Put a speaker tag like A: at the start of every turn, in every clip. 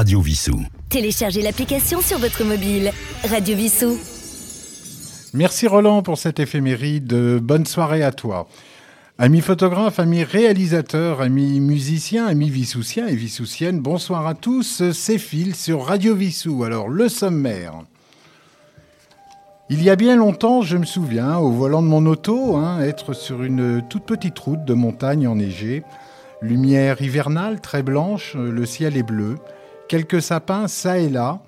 A: Radio Vissou.
B: Téléchargez l'application sur votre mobile. Radio Vissou.
C: Merci Roland pour cette éphéméride. Bonne soirée à toi. Amis photographes, amis réalisateurs, amis musiciens, amis vissoussiens et vissoussiennes, bonsoir à tous. C'est Phil sur Radio Vissou. Alors, le sommaire. Il y a bien longtemps, je me souviens, au volant de mon auto, hein, être sur une toute petite route de montagne enneigée. Lumière hivernale, très blanche, le ciel est bleu. Quelques sapins, ça et là.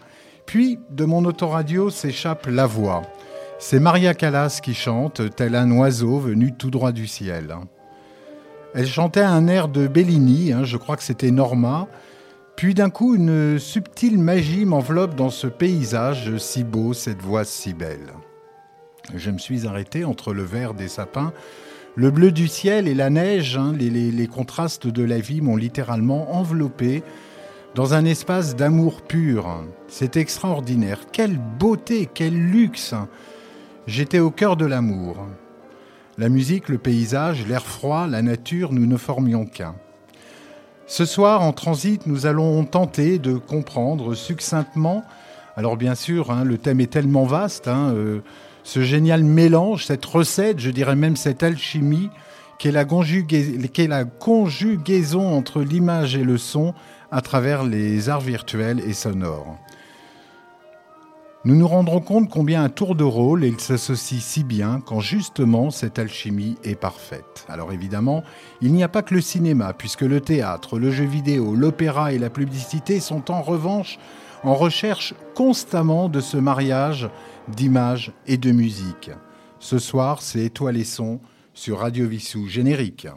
C: Puis, de mon autoradio s'échappe la voix. C'est Maria Callas qui chante, tel un oiseau venu tout droit du ciel. Elle chantait un air de Bellini, hein, je crois que c'était Norma. Puis d'un coup, une subtile magie m'enveloppe dans ce paysage si beau, cette voix si belle. Je me suis arrêté entre le vert des sapins, le bleu du ciel et la neige. Hein, les, les contrastes de la vie m'ont littéralement enveloppé dans un espace d'amour pur. C'est extraordinaire. Quelle beauté, quel luxe J'étais au cœur de l'amour. La musique, le paysage, l'air froid, la nature, nous ne formions qu'un. Ce soir, en transit, nous allons tenter de comprendre succinctement, alors bien sûr, hein, le thème est tellement vaste, hein, euh, ce génial mélange, cette recette, je dirais même cette alchimie, qui la conjugaison entre l'image et le son à travers les arts virtuels et sonores. Nous nous rendrons compte combien un tour de rôle il s'associe si bien quand justement cette alchimie est parfaite. Alors évidemment, il n'y a pas que le cinéma, puisque le théâtre, le jeu vidéo, l'opéra et la publicité sont en revanche en recherche constamment de ce mariage d'images et de musique. Ce soir, c'est Étoile et Son sur Radio Vissou générique.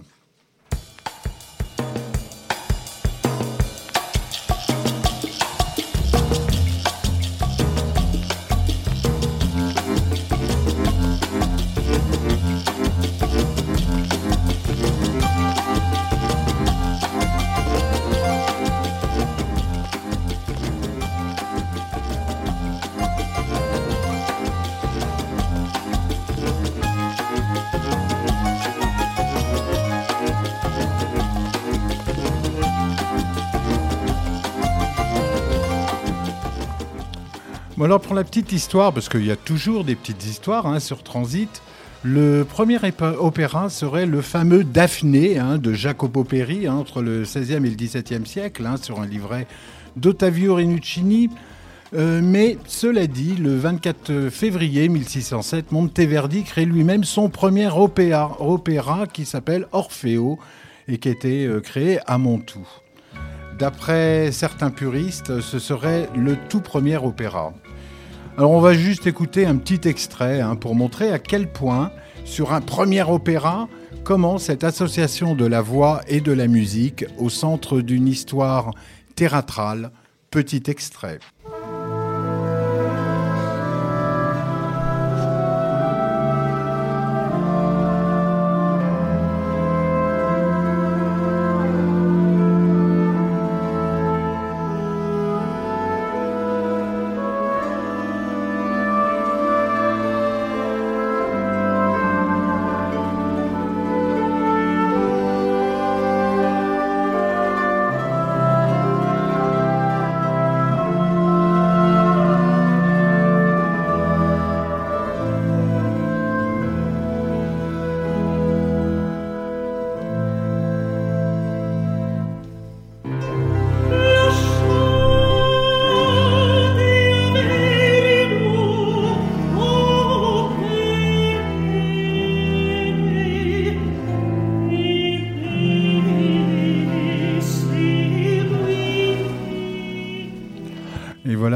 C: La petite histoire, parce qu'il y a toujours des petites histoires hein, sur Transit, le premier opéra serait le fameux Daphné hein, de Jacopo Peri hein, entre le XVIe et le XVIIe siècle, sur un livret d'Ottavio Rinuccini. Euh, mais cela dit, le 24 février 1607, Monteverdi crée lui-même son premier opéra, opéra qui s'appelle Orfeo et qui a été euh, créé à Montou. D'après certains puristes, ce serait le tout premier opéra. Alors on va juste écouter un petit extrait hein, pour montrer à quel point, sur un premier opéra, comment cette association de la voix et de la musique au centre d'une histoire théâtrale. Petit extrait.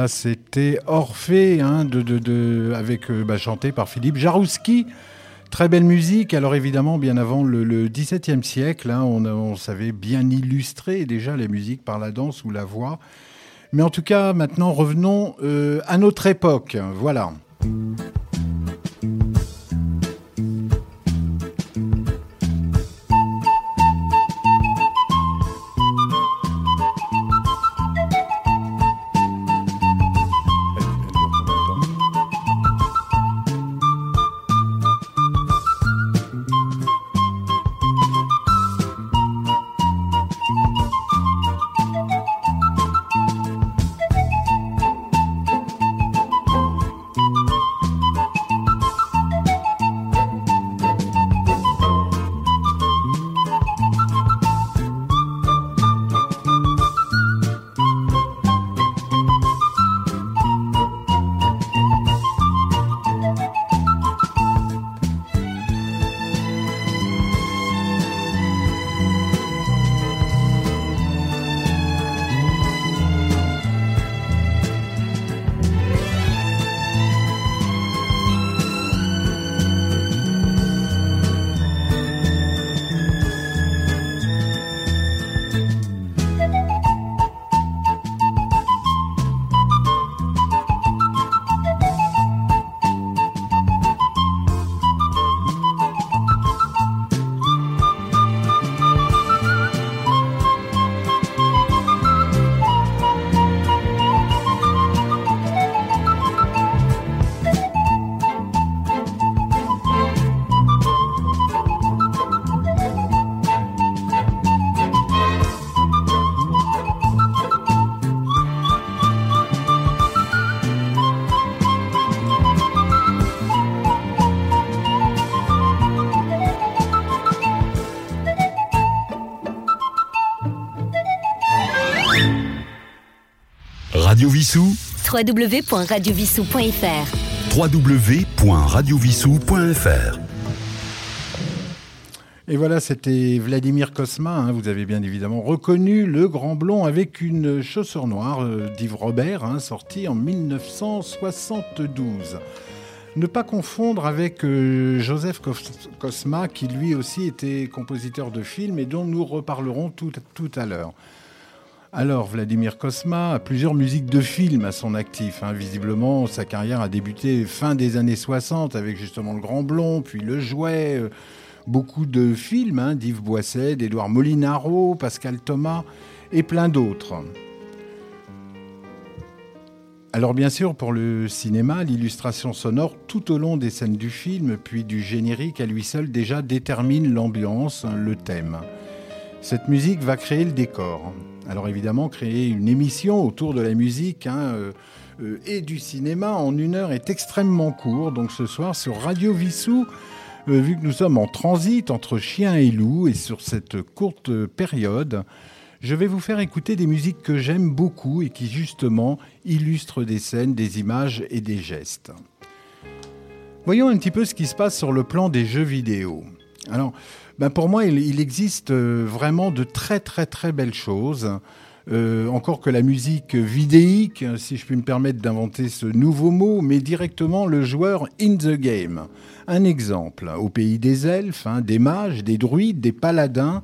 C: C'était Orphée, hein, avec, euh, bah, chanté par Philippe Jarouski. Très belle musique. Alors évidemment, bien avant le, XVIIe siècle, hein, on, savait bien illustrer déjà la musique par la danse ou la voix. Mais en tout cas, maintenant, revenons euh, à notre époque. Voilà.
B: www.radiovissou.fr
A: www.radiovissou.fr
C: Et voilà, c'était Vladimir Kosma. hein. vous avez bien évidemment reconnu le grand blond avec une chaussure noire euh, d'Yves Robert, hein, sorti en 1972. Ne pas confondre avec euh, Joseph Kosma, qui lui aussi était compositeur de films et dont nous reparlerons tout, tout à l'heure. Alors, Vladimir Kosma a plusieurs musiques de films à son actif. hein. Visiblement, sa carrière a débuté fin des années 60 avec justement Le Grand Blond, puis Le Jouet, euh, beaucoup de films hein, d'Yves Boisset, d'Édouard Molinaro, Pascal Thomas et plein d'autres. Alors bien sûr, pour le cinéma, l'illustration sonore tout au long des scènes du film, puis du générique à lui seul déjà détermine l'ambiance, hein, le thème. Cette musique va créer le décor. Alors évidemment, créer une émission autour de la musique hein, euh, euh, et du cinéma en une heure est extrêmement court. Donc ce soir sur Radio Vissou, euh, vu que nous sommes en transit entre chien et loup et sur cette courte période, je vais vous faire écouter des musiques que j'aime beaucoup et qui justement illustrent des scènes, des images et des gestes. Voyons un petit peu ce qui se passe sur le plan des jeux vidéo. Alors, ben pour moi, il, existe euh, vraiment de très très très belles choses. Euh, encore que la musique vidéique, si je puis me permettre d'inventer ce nouveau mot, mais directement le joueur in the game. Un exemple, au pays des elfes, hein, des mages, des druides, des paladins,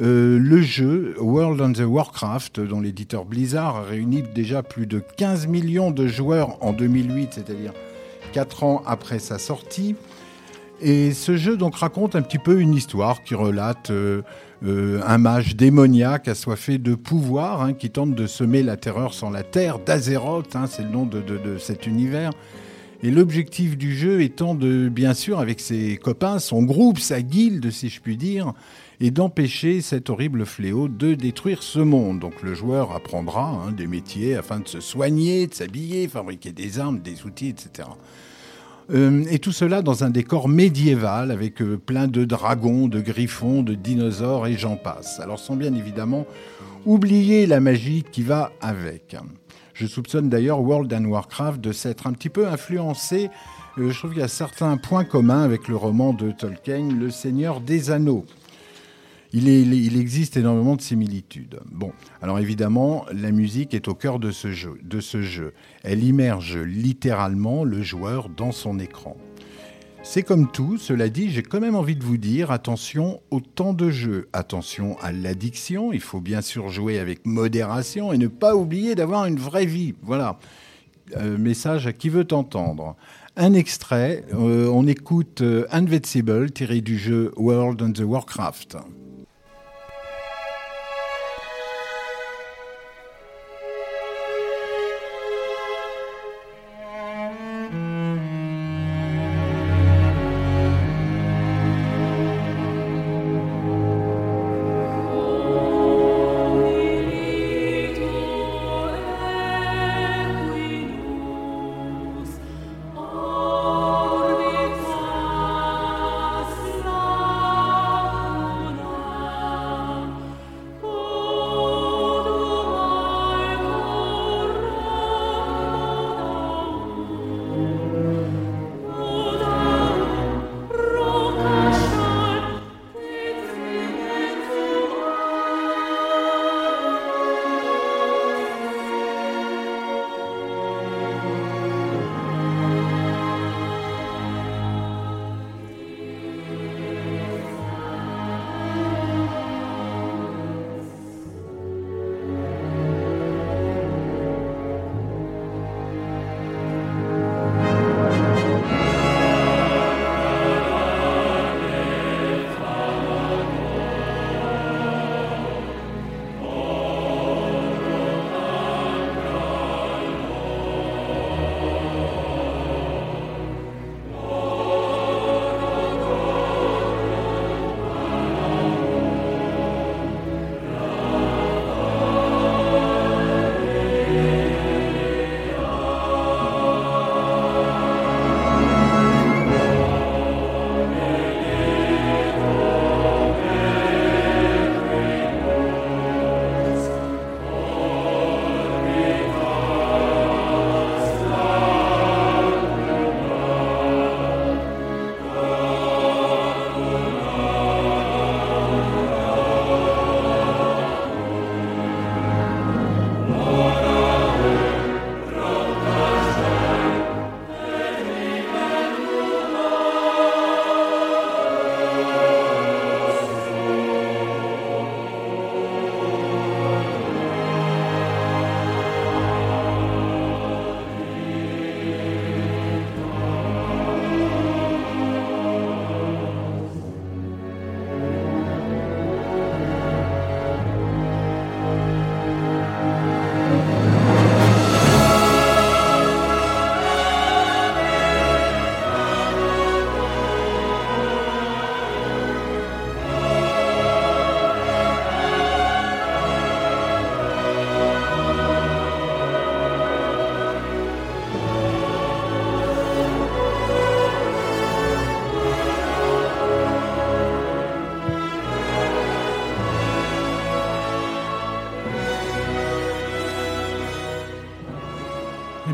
C: euh, le jeu World on the Warcraft, dont l'éditeur Blizzard a réuni déjà plus de 15 millions de joueurs en 2008, c'est-à-dire 4 ans après sa sortie. Et ce jeu donc raconte un petit peu une histoire qui relate euh, euh, un mage démoniaque assoiffé de pouvoir hein, qui tente de semer la terreur sur la terre d'Azeroth, hein, c'est le nom de, de- de cet univers. Et l'objectif du jeu étant de, bien sûr, avec ses copains, son groupe, sa guilde, si je puis dire, et d'empêcher cet horrible fléau de détruire ce monde. Donc le joueur apprendra hein, des métiers afin de se soigner, de s'habiller, fabriquer des armes, des outils, etc. Euh, et tout cela dans un décor médiéval avec euh, plein de dragons, de griffons, de dinosaures et j'en passe. Alors sans bien évidemment oublier la magie qui va avec. Je soupçonne d'ailleurs World and Warcraft de s'être un petit peu influencé. euh, je trouve qu'il y a certains points communs avec le roman de Tolkien, Le Seigneur des Anneaux. Il, existe énormément de similitudes. Bon, alors évidemment, la musique est au cœur de ce jeu. Elle immerge littéralement le joueur dans son écran. C'est comme tout, cela dit, j'ai quand même envie de vous dire attention au temps de jeu, attention à l'addiction, il faut bien sûr jouer avec modération et ne pas oublier d'avoir une vraie vie. Voilà, Euh, message à qui veut entendre. Un extrait, euh, on écoute euh, Invincible tiré du jeu World on the Warcraft.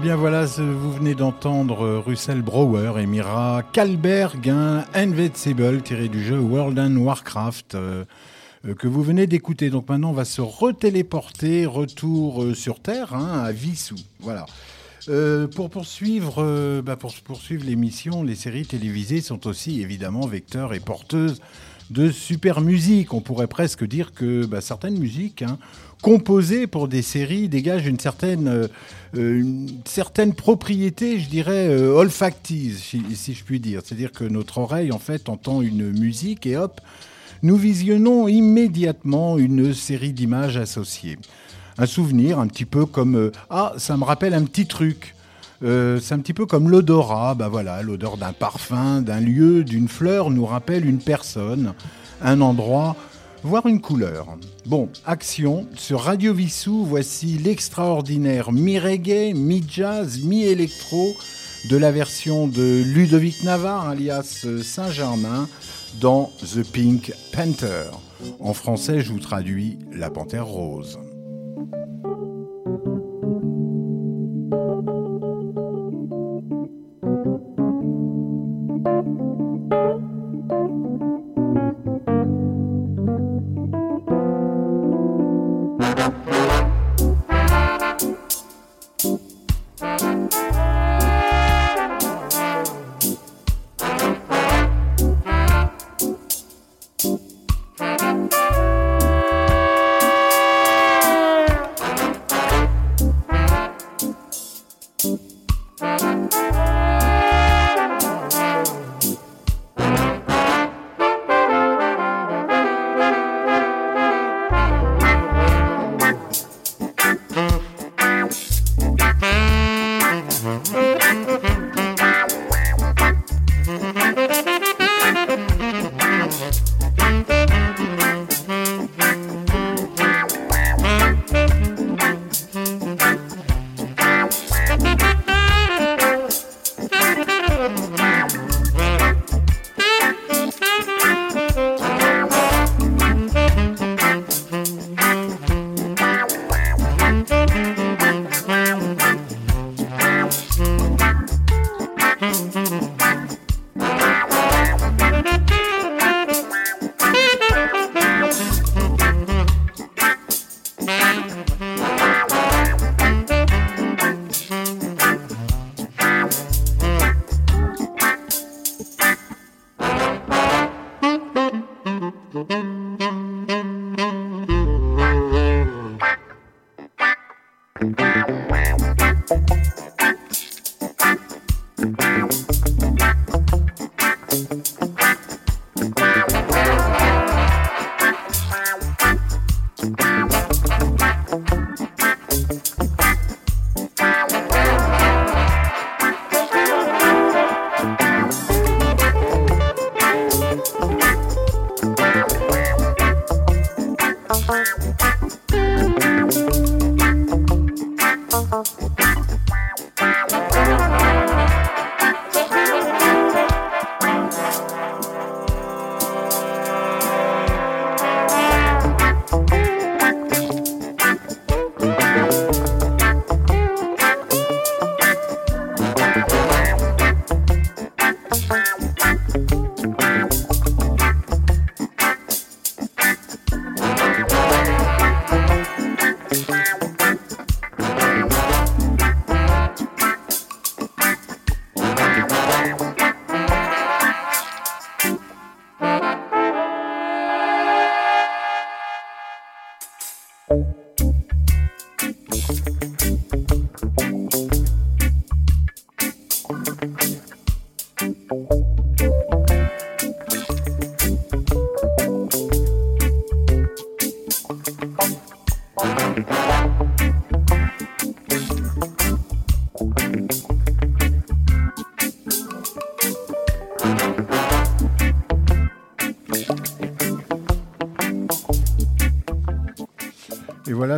C: Bien voilà, vous venez d'entendre euh, Russell Brower et Mira Kalberg, un Invincible tiré du jeu World and Warcraft euh, euh, que vous venez d'écouter. Donc maintenant, on va se retéléporter, retour sur Terre, hein, à Vissou. Voilà. pour poursuivre, bah, pour poursuivre l'émission, les séries télévisées sont aussi évidemment vecteurs et porteuses de super musique. On pourrait presque dire que bah, certaines musiques hein, composées pour des séries dégagent une certaine, euh, une certaine propriété, je dirais, euh, olfactive, si, je puis dire. C'est-à-dire que notre oreille, en fait, entend une musique et hop, nous visionnons immédiatement une série d'images associées. Un souvenir, un petit peu comme euh, Ah, ça me rappelle un petit truc. c'est un petit peu comme l'odorat, bah voilà, l'odeur d'un parfum, d'un lieu, d'une fleur nous rappelle une personne, un endroit voir une couleur. Bon, action, sur Radio Vissou, voici l'extraordinaire mi-reggae, mi-jazz, mi-électro de la version de Ludovic Navarre, alias Saint-Germain, dans The Pink Panther. En français, je vous traduis La Panthère Rose.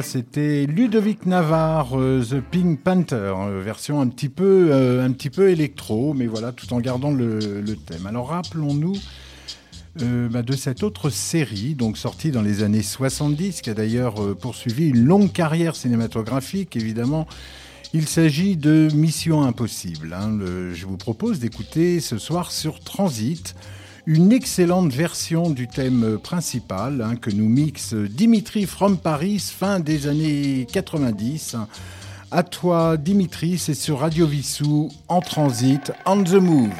C: C'était Ludovic Navarre, euh, The Pink Panther, euh, version un petit peu, euh, un petit peu électro, mais voilà, tout en gardant le, thème. Alors rappelons-nous bah, de cette autre série, donc sortie dans les années 70, qui a d'ailleurs poursuivi une longue carrière cinématographique, évidemment. Il s'agit de Mission Impossible. Hein. je vous propose d'écouter ce soir sur Transit une excellente version du thème principal hein, que nous mixe Dimitri from Paris fin des années 90. À toi Dimitri, c'est sur Radio Vissou en transit, on the move.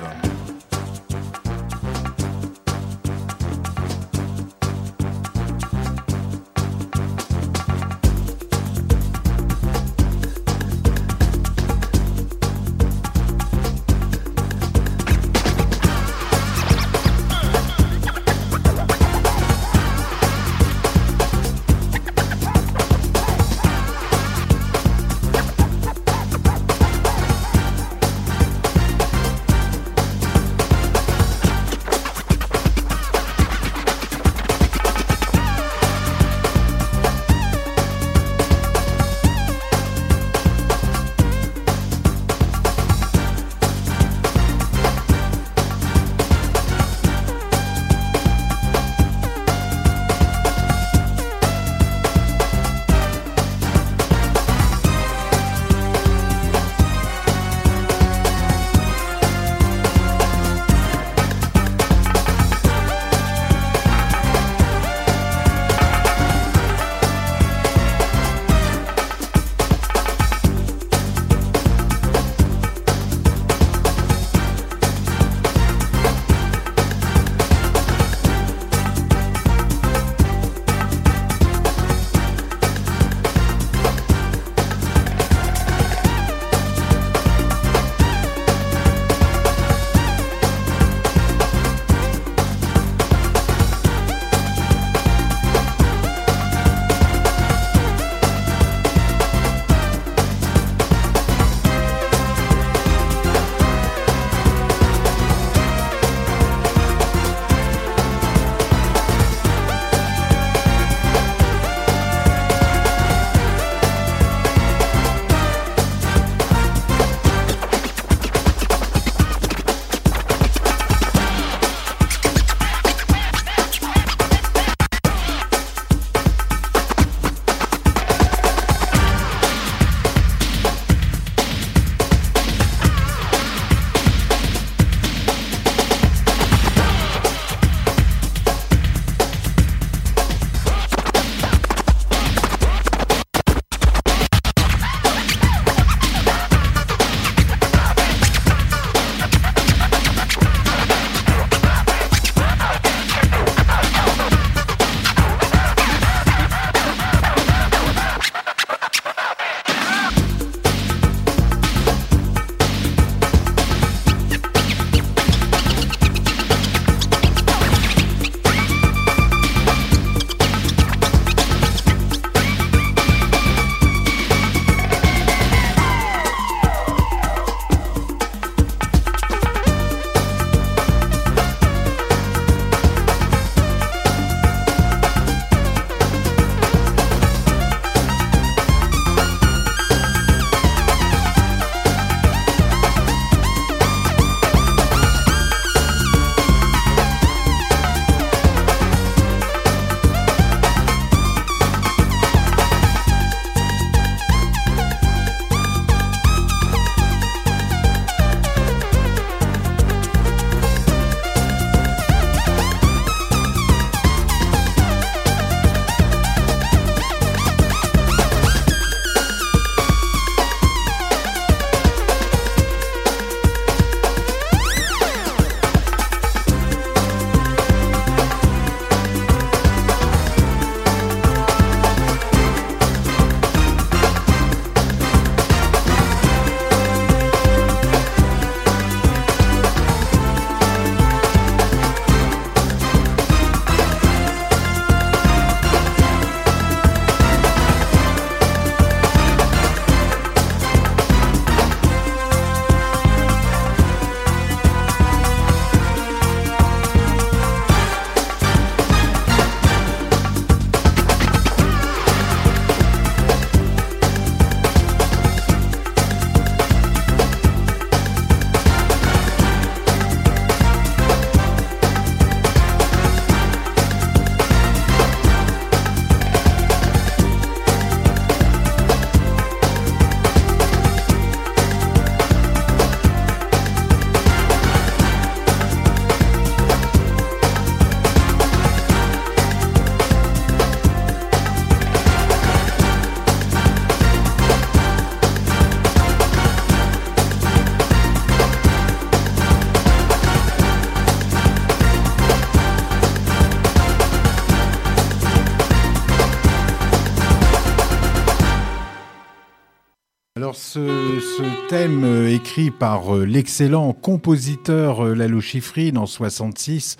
C: Par euh, l'excellent compositeur euh, Lalo Schifrin en 66,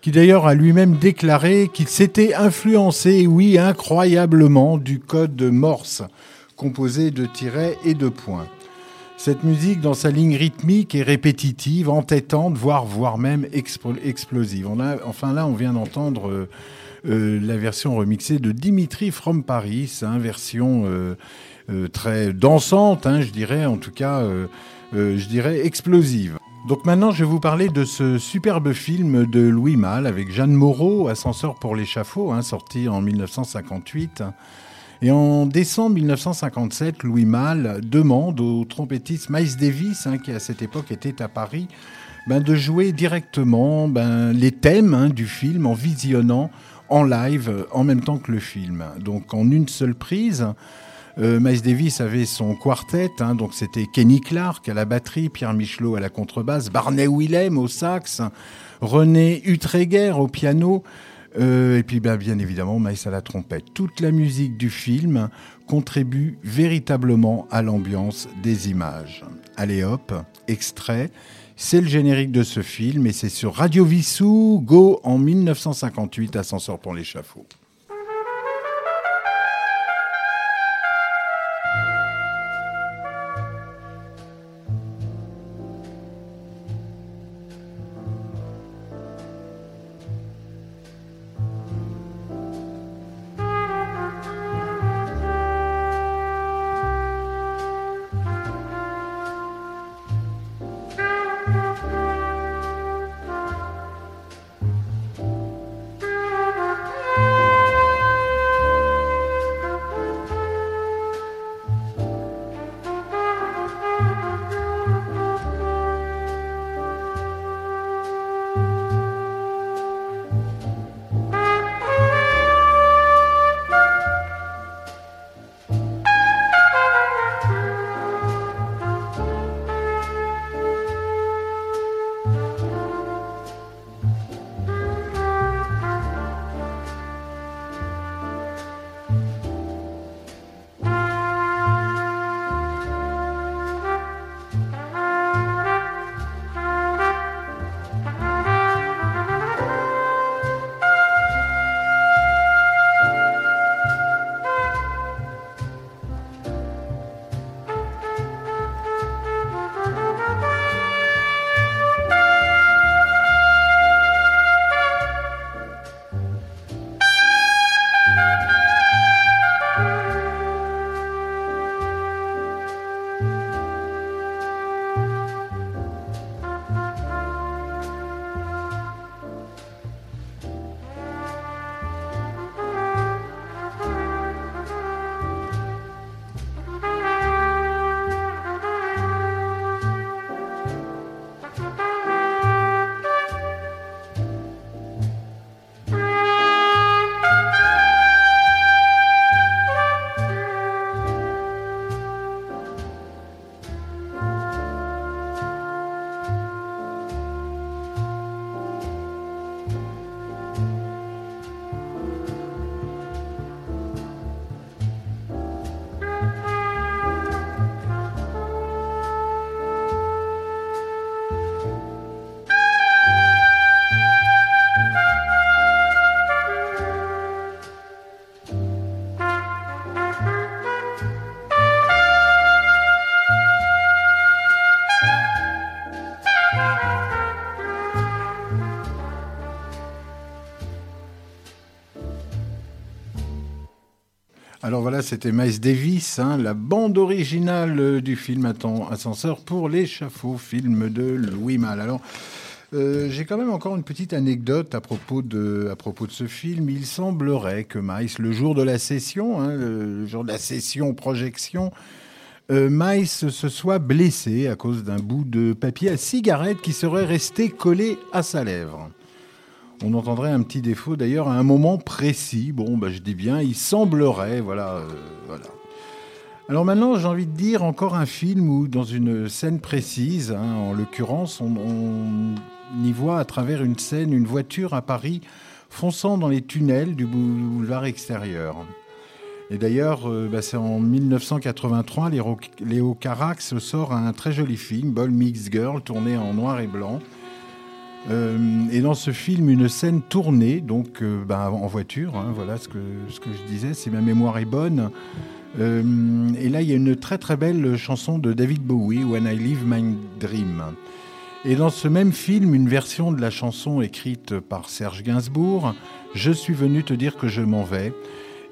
C: qui d'ailleurs a lui-même déclaré qu'il s'était influencé, oui, incroyablement, du code Morse, composé de tirets et de points. Cette musique, dans sa ligne rythmique, est répétitive, entêtante, voire, voire même explosive. enfin là, on vient d'entendre la version remixée de Dimitri from Paris, hein, version euh, très dansante, hein, je dirais, en tout cas, euh, je dirais explosive. Donc maintenant, je vais vous parler de ce superbe film de Louis Malle avec Jeanne Moreau, Ascenseur pour l'échafaud, hein, sorti en 1958. Et en décembre 1957, Louis Malle demande au trompettiste Miles Davis, hein, qui à cette époque était à Paris, ben, de jouer directement ben, les thèmes du film en visionnant en live en même temps que le film. Donc en une seule prise. Euh, Miles Davis avait son quartet, hein, donc c'était Kenny Clark à la batterie, Pierre Michelot à la contrebasse, Barney Willem au sax, René Utreger au piano, euh, et puis ben, bien évidemment Miles à la trompette. Toute la musique du film contribue véritablement à l'ambiance des images. Allez hop, extrait. C'est le générique de ce film et c'est sur Radio Vissou, Go en 1958, Ascenseur pour l'échafaud. C'était Miles Davis, hein, la bande originale euh, du film Ascenseur pour l'échafaud, film de Louis Malle. Alors, euh, j'ai quand même encore une petite anecdote à propos de, à propos de ce film. Il semblerait que Miles, le jour de la session, hein, le jour de la session projection, euh, se soit blessé à cause d'un bout de papier à cigarette qui serait resté collé à sa lèvre on entendrait un petit défaut d'ailleurs à un moment précis. Bon, bah, je dis bien, il semblerait, voilà, euh, voilà. Alors maintenant, j'ai envie de dire encore un film où, dans une scène précise, hein, en l'occurrence, on, y voit à travers une scène une voiture à Paris fonçant dans les tunnels du boulevard extérieur.
D: Et d'ailleurs, euh, bah, c'est en 1983, Léo, Carax sort un très joli film, Ball Mix Girl, tourné en noir et blanc. Euh, et dans ce film, une scène tournée, donc euh, bah, en voiture, hein, voilà ce que, ce que je disais, si ma mémoire est bonne. et là, il y a une très très belle chanson de David Bowie, When I Live My Dream. Et dans ce même film, une version de la chanson écrite par Serge Gainsbourg, Je suis venu te dire que je m'en vais.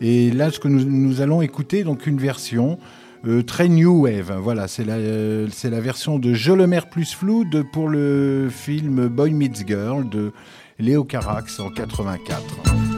D: Et là, ce que nous, allons écouter, donc une version euh, très new wave. Voilà, c'est la, euh, c'est la version de Je le mer plus flou pour le film Boy Meets Girl de Léo Carax en 84.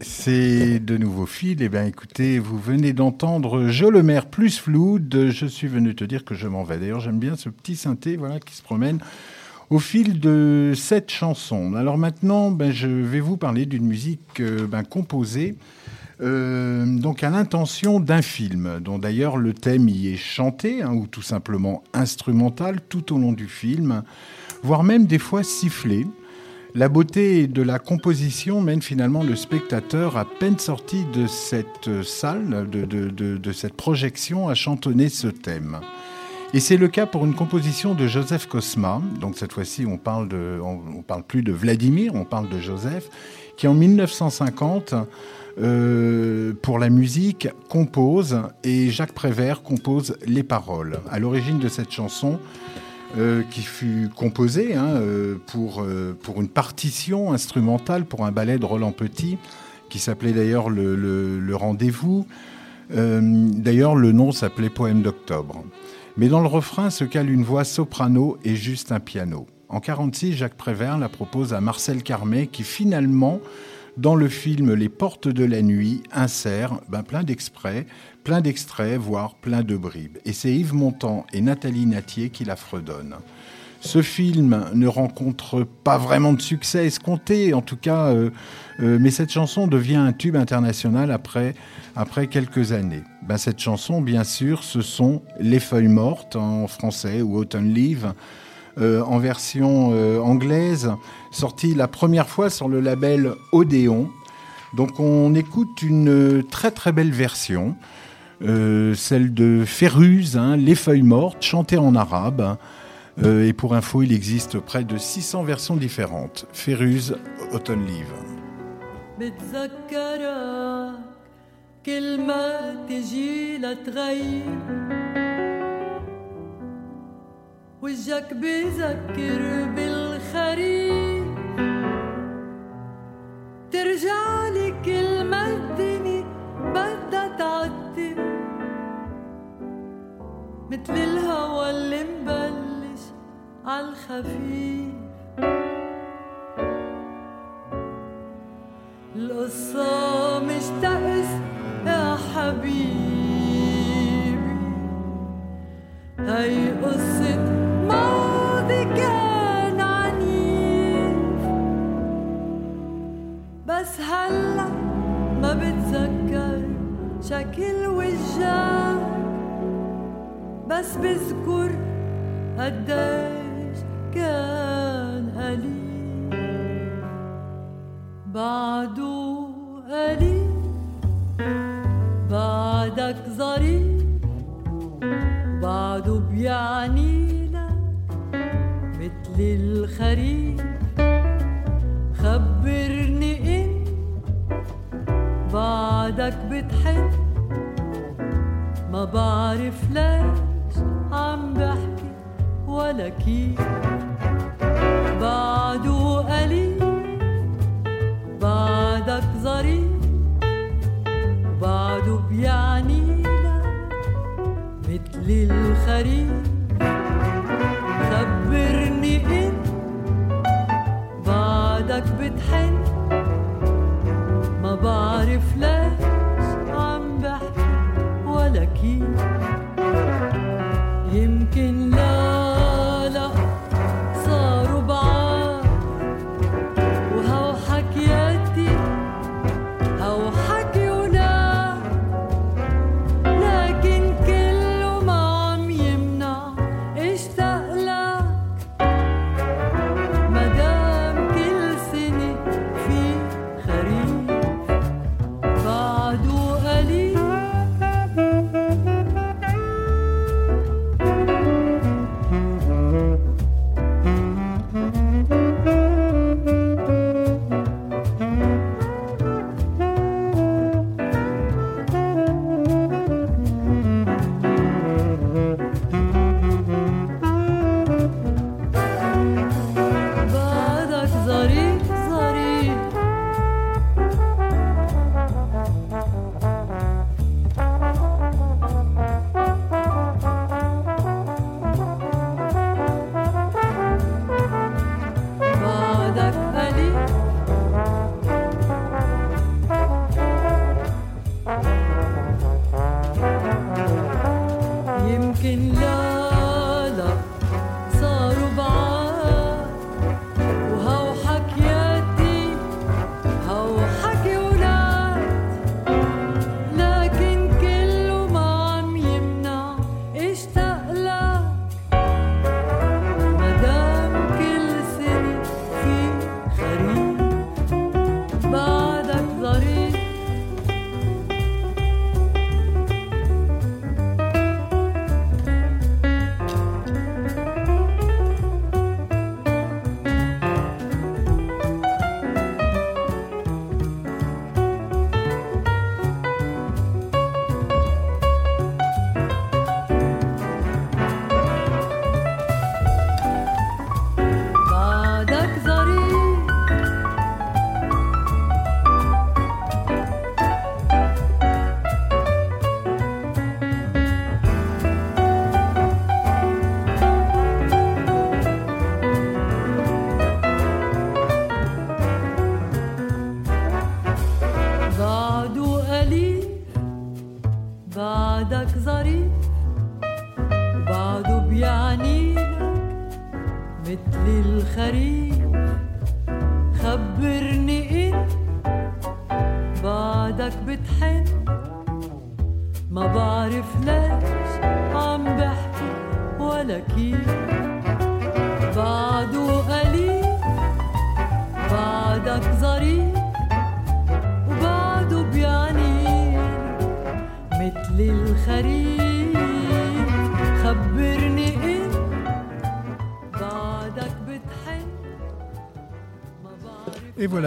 D: C'est de nouveaux fils. Eh bien, écoutez, vous venez d'entendre Je le maire plus flou de Je suis venu te dire que je m'en vais. D'ailleurs, j'aime bien ce petit synthé voilà, qui se promène au fil de cette chanson. Alors maintenant, ben, je vais vous parler d'une musique euh, ben, composée euh, donc à l'intention d'un film, dont d'ailleurs le thème y est chanté, hein, ou tout simplement instrumental tout au long du film voire même des fois siffler. La beauté de la composition mène finalement le spectateur, à peine sorti de cette salle, de, cette projection, à chantonner ce thème.
E: Et c'est le cas pour une composition de Joseph Kosma. Donc cette fois-ci, on parle parle plus de Vladimir, on parle de Joseph, qui en 1950 euh, pour la musique compose et Jacques Prévert compose les paroles. À l'origine de cette chanson, euh, qui fut composée hein, euh, pour, pour une partition instrumentale pour un ballet de Roland Petit, qui s'appelait d'ailleurs le, le Rendez-vous. d'ailleurs, le nom s'appelait Poème d'octobre. Mais dans le refrain se cale une voix soprano et juste un piano. En 1946, Jacques Prévert la propose à Marcel Carmet qui finalement, dans le film Les Portes de la Nuit, insère ben, plein d'extraits, plein d'extraits, voire plein de bribes. Et c'est Yves Montand et Nathalie Natier qui la fredonnent. Ce film ne rencontre pas vraiment de succès escompté, en tout cas, euh, euh, mais cette chanson devient un tube international après, après quelques années. Ben, cette chanson, bien sûr, ce sont Les Feuilles Mortes en français ou Autumn Leave. Euh, en version anglaise, sortie la première fois sur le label Odéon. Donc on écoute une très très belle version, celle de Féruse, hein, Les Feuilles Mortes, chantée en arabe. Euh, et pour info, il existe près de 600 versions différentes. Féruse, Autumn Leave. بتذكرك كل ما تجي لتغيب وجهك بذكر بالخريف عالخفيف القصة مش يا حبيبي. قصة كان عنيف. بس ما بتذكر شكل بس بذكر قديش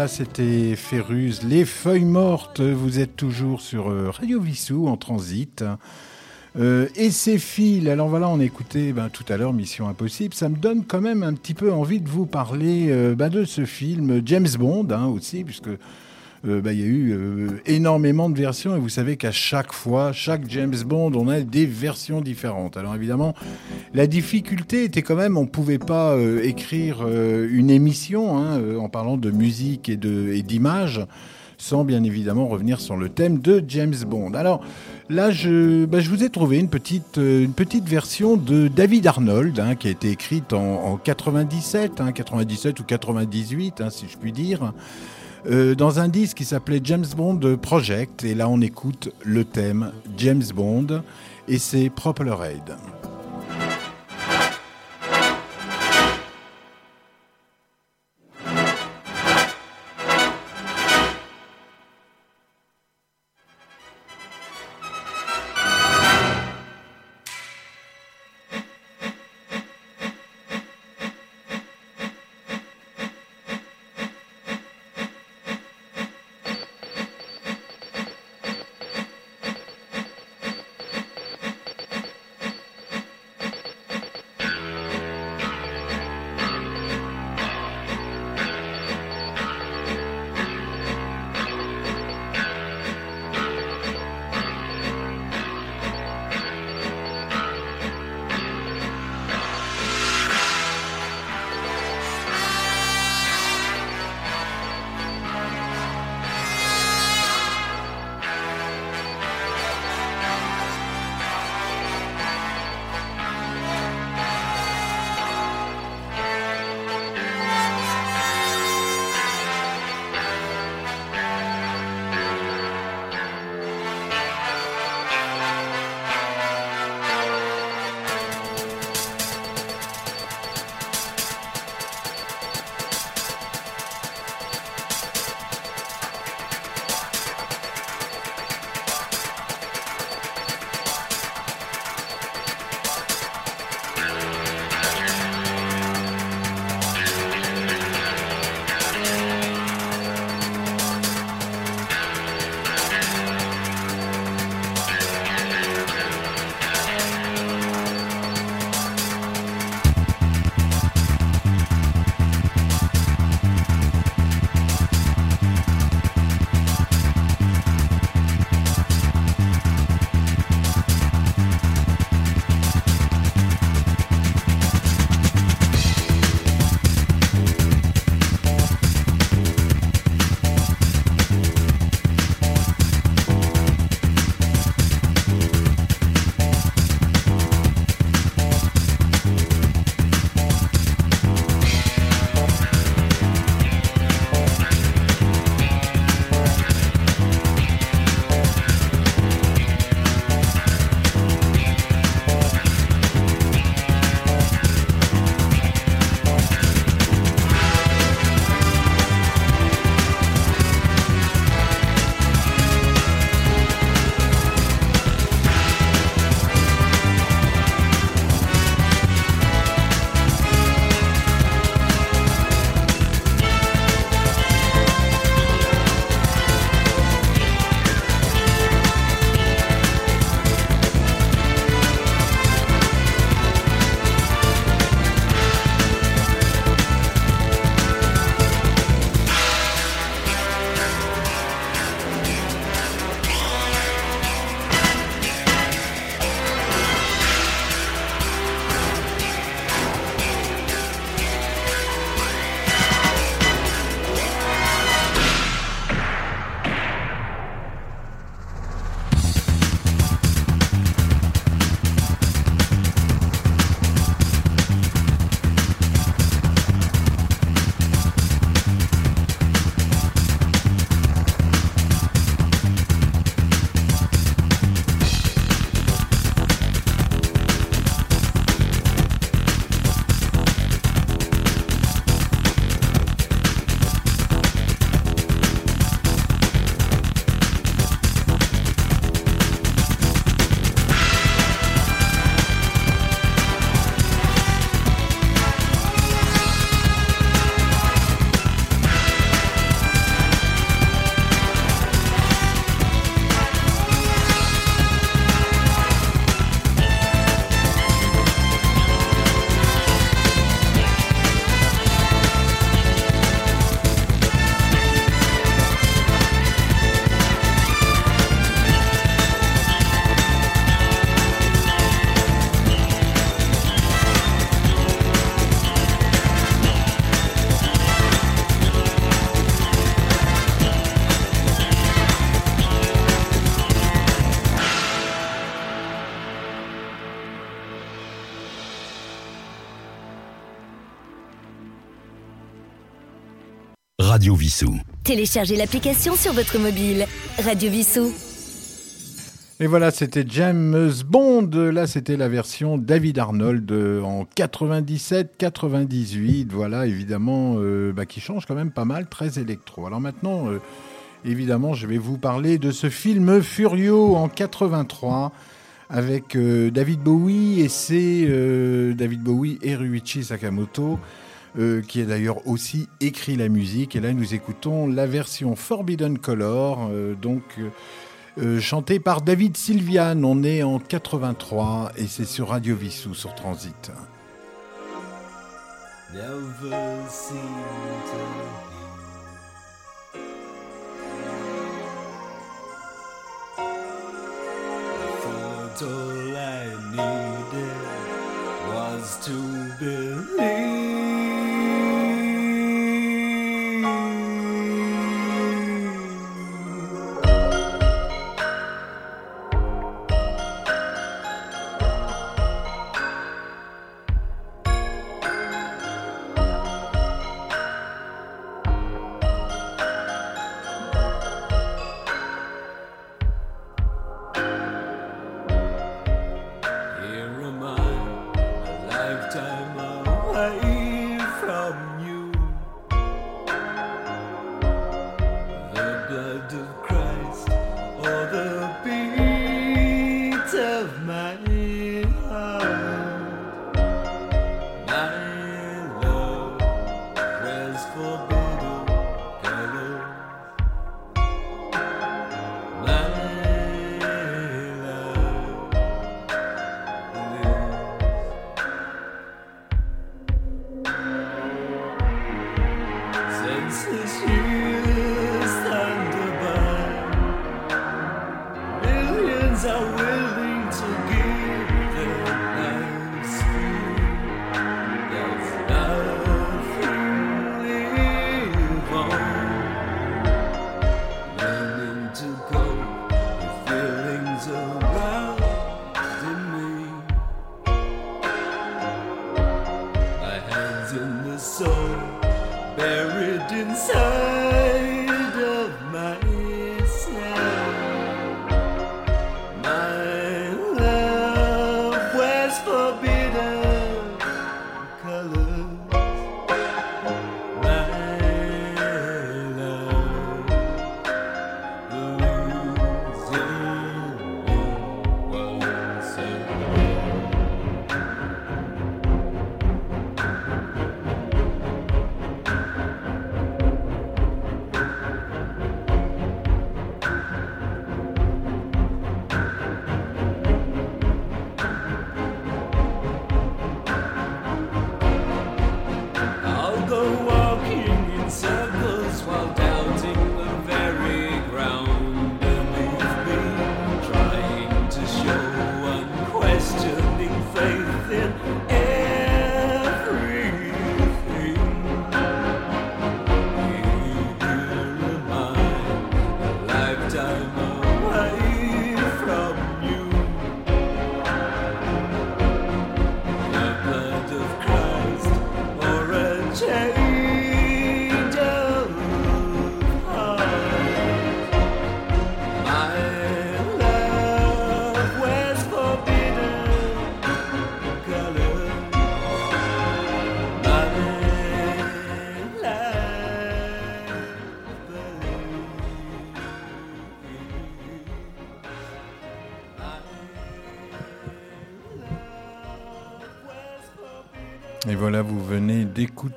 C: c'était Féruse, Les Feuilles Mortes. Vous êtes toujours sur euh, Radio Vissou en transit. Euh, et ces fils, alors voilà, on écoutait ben, tout à l'heure Mission Impossible. Ça me donne quand même un petit peu envie de vous parler euh, ben, de ce film James Bond hein, aussi, puisque euh, il y a eu euh, énormément de versions et vous savez qu'à chaque fois, chaque James Bond, on a des versions différentes. Alors évidemment, la difficulté était quand même, on ne pouvait pas euh, écrire euh, une émission hein, en parlant de musique et d'images sans bien évidemment revenir sur le thème de James Bond. Alors là, je, bah, vous ai trouvé une petite, version de David Arnold hein, qui a été écrite en, en 97, hein, 97 ou 98, hein, si je puis dire, euh, dans un disque qui s'appelait James Bond Project. Et là, on écoute le thème James Bond et c'est Propeller Raid.
F: Radio Vissou.
B: Téléchargez l'application sur votre mobile. Radio Vissou.
C: Et voilà, c'était James Bond. Là, c'était la version David Arnold euh, en 97-98. Voilà, évidemment, euh, bah, qui change quand même pas mal, très électro. Alors maintenant, euh, évidemment, je vais vous parler de ce film Furio en 83 avec euh, David Bowie et c'est euh, David Bowie et Ruichi Sakamoto. Euh, qui a d'ailleurs aussi écrit la musique. Et là, nous écoutons la version Forbidden Color, euh, donc euh, chantée par David Sylvian. On est en 83 et c'est sur Radio Vissou sur Transit.
G: never all I needed was to believe.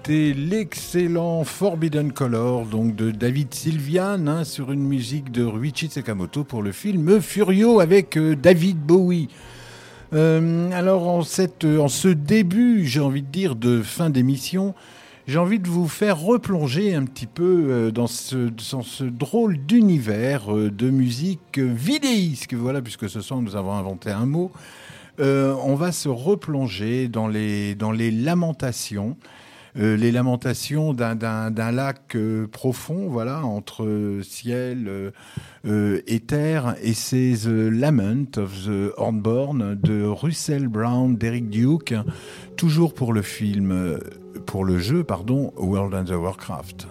C: D'écouter l'excellent Forbidden Color, donc de David Sylvian, sur une musique de Ruichi Sakamoto pour le film Furio avec euh, David Bowie. Euh, alors en, cette, en ce début, j'ai envie de dire, de fin d'émission, j'ai envie de vous faire replonger un petit peu euh, dans, ce, dans ce drôle d'univers de musique vidéisque. Voilà, puisque ce soir nous avons inventé un mot. On va se replonger dans les, dans les lamentations. Euh, les lamentations d'un- lac euh, profond, voilà, entre ciel euh, et terre, et c'est The Lament of the Hornborn de Russell Brown, d'Eric Duke, toujours pour le film, pour le jeu, pardon, World and the Warcraft.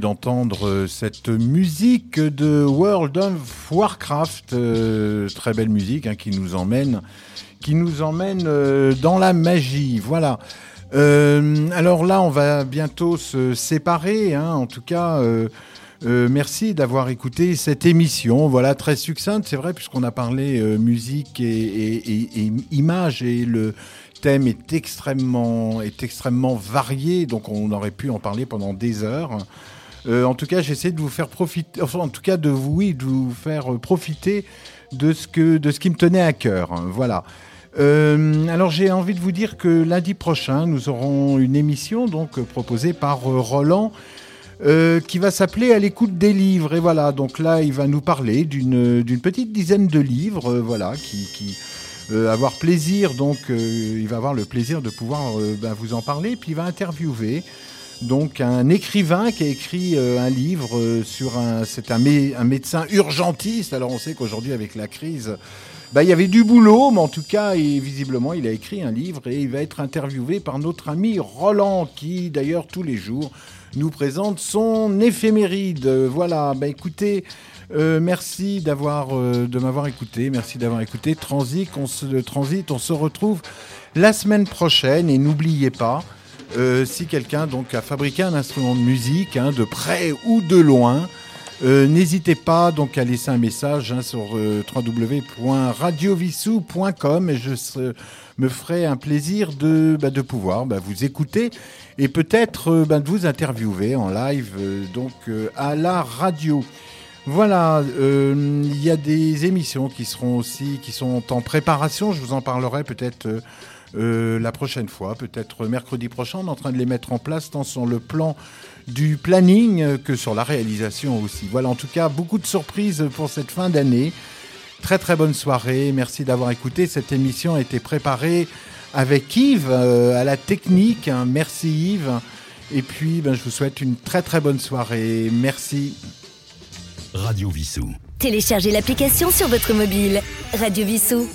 C: D'entendre euh, cette musique de World of Warcraft, euh, très belle musique hein, qui nous emmène, qui nous emmène euh, dans la magie. Voilà. Alors là, on va bientôt se séparer. hein, en tout cas, merci d'avoir écouté cette émission. Voilà, très succincte, c'est vrai, puisqu'on a parlé musique et, et, et, et images et le thème est extrêmement, est extrêmement varié, donc on aurait pu en parler pendant des heures. Euh, en tout cas, j'essaie de vous faire profiter, enfin, en tout cas, de vous, oui, de vous faire euh, profiter de ce que, de ce qui me tenait à cœur. Voilà. Euh, alors j'ai envie de vous dire que lundi prochain, nous aurons une émission donc proposée par Roland. qui va s'appeler À l'écoute des livres. Et voilà, donc là, il va nous parler d'une petite dizaine de livres, voilà, qui, avoir plaisir, donc il va avoir le plaisir de pouvoir ben, vous en parler, puis il va interviewer donc un écrivain qui a écrit euh, un livre euh, sur un, c'est un, mé- un médecin urgentiste. Alors on sait qu'aujourd'hui avec la crise, bah, il y avait du boulot, mais en tout cas, et visiblement, il a écrit un livre et il va être interviewé par notre ami Roland, qui d'ailleurs tous les jours nous présente son éphéméride. Voilà, bah écoutez, euh, merci d'avoir, de m'avoir écouté, merci d'avoir écouté Transit. On se, Transit, on se retrouve la semaine prochaine et n'oubliez pas. Euh, si quelqu'un donc a fabriqué un instrument de musique, hein, de près ou de loin, euh, n'hésitez pas donc à laisser un message hein, sur euh, et je me ferai un plaisir de, bah, de pouvoir bah, vous écouter et peut-être euh, bah, de vous interviewer en live donc à la radio. Voilà, il y a des émissions qui seront aussi qui sont en préparation. Je vous en parlerai peut-être euh, la prochaine fois, peut-être mercredi prochain. On est en train de les mettre en place tant sur le plan du planning que sur la réalisation aussi. Voilà, en tout cas, beaucoup de surprises pour cette fin d'année. Très très bonne soirée. Merci d'avoir écouté. Cette émission a été préparée avec Yves euh, à la technique. hein. Merci Yves. Et puis, ben, je vous souhaite une très très bonne soirée. Merci.
F: Radio Vissou.
B: Téléchargez l'application sur votre mobile. Radio Vissou.